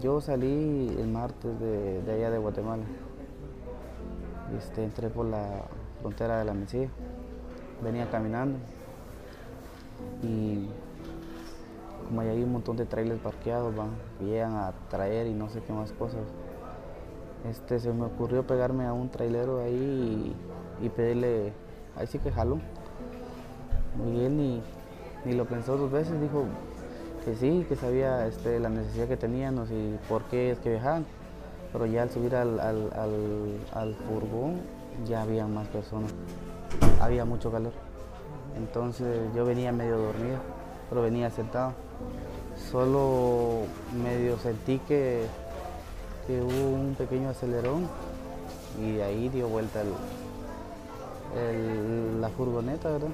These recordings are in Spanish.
Yo salí el martes de, allá de Guatemala. Este, entré por la frontera de la Mesilla. Venía caminando y como hay un montón de trailers parqueados, van, llegan a traer y no sé qué más cosas. Este, se me ocurrió pegarme a un trailero ahí y, pedirle, ahí sí que jaló. Miguel ni, ni lo pensó dos veces, dijo que sí, que sabía este, la necesidad que teníamos y por qué es que viajaban. Pero ya al subir al, al furgón ya había más personas, había mucho calor. Entonces yo venía medio dormido, pero venía sentado. Solo medio sentí que, que hubo un pequeño acelerón y ahí dio vuelta la furgoneta, ¿verdad?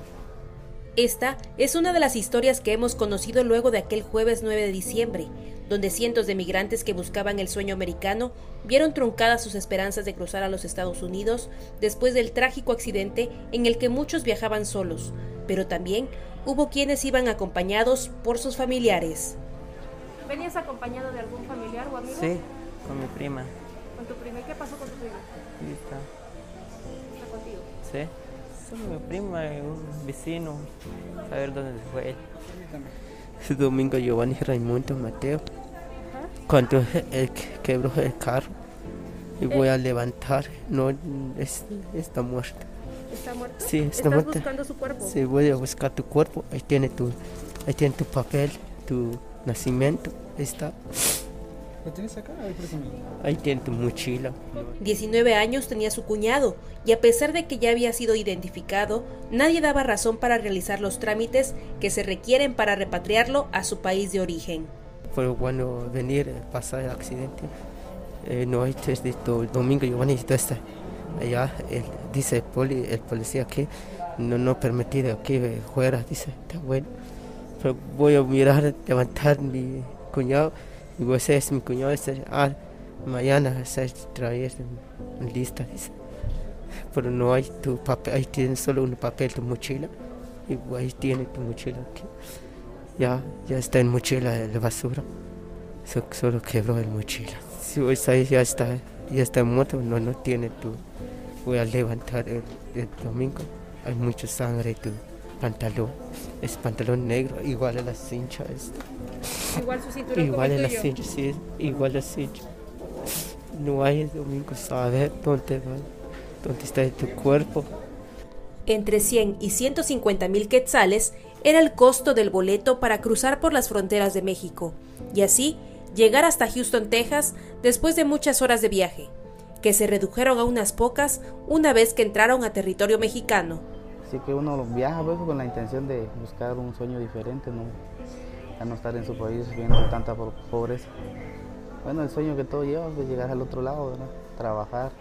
Esta es una de las historias que hemos conocido luego de aquel jueves 9 de diciembre, donde cientos de migrantes que buscaban el sueño americano vieron truncadas sus esperanzas de cruzar a los Estados Unidos después del trágico accidente en el que muchos viajaban solos, pero también hubo quienes iban acompañados por sus familiares. ¿Venías acompañado de algún familiar o amigo? Sí, con mi prima. ¿Con tu prima? ¿Y qué pasó con tu prima? Sí, está. ¿Está contigo? Sí mi prima, un vecino, a ver dónde se fue él. Domingo Giovanni Raimundo Mateo, cuando él quebró el carro y voy a levantar, no, está muerto. ¿Está muerto? Sí, está ¿Estás muerto. buscando su cuerpo? Sí, voy a buscar tu cuerpo, ahí tiene tu, ahí tiene tu papel, tu nacimiento, está. ¿Lo tienes acá? Ahí tiene tu mochila. 19 años tenía su cuñado y a pesar de que ya había sido identificado, nadie daba razón para realizar los trámites que se requieren para repatriarlo a su país de origen. Fue bueno venir, pasar el accidente. Eh, no hay desde el domingo yo necesito estar allá. dice el, poli, el policía que no, no permitido que fuera. Dice, está bueno. Pero voy a mirar, levantar mi cuñado y vos es mi cuñado, dice, ah, mañana se traer lista. Pero no hay tu papel, ahí tienes solo un papel, tu mochila. Y ahí tiene tu mochila aquí. Ya, ya está en mochila de basura. Solo, quebró el mochila. Si vos ahí ya está, ya está muerto, no, no tiene tu. Voy a levantar el, domingo. Hay mucha sangre en tu pantalón. Es pantalón negro, igual a la cincha. Esta. Igual su cinturón Igual como la cincha, sí, igual la cincha. No hay el domingo saber dónde va, dónde está tu cuerpo. Entre 100 y 150 mil quetzales era el costo del boleto para cruzar por las fronteras de México y así llegar hasta Houston, Texas, después de muchas horas de viaje, que se redujeron a unas pocas una vez que entraron a territorio mexicano. Así que uno viaja pues, con la intención de buscar un sueño diferente, ¿no? a no estar en su país viendo tanta pobreza. Bueno, el sueño que todo lleva es llegar al otro lado, trabajar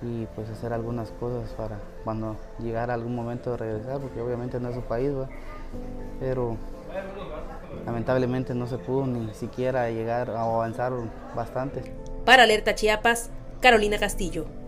y pues hacer algunas cosas para cuando llegara algún momento regresar, porque obviamente no es su país, pero lamentablemente no se pudo ni siquiera llegar a avanzar bastante. Para Alerta Chiapas, Carolina Castillo.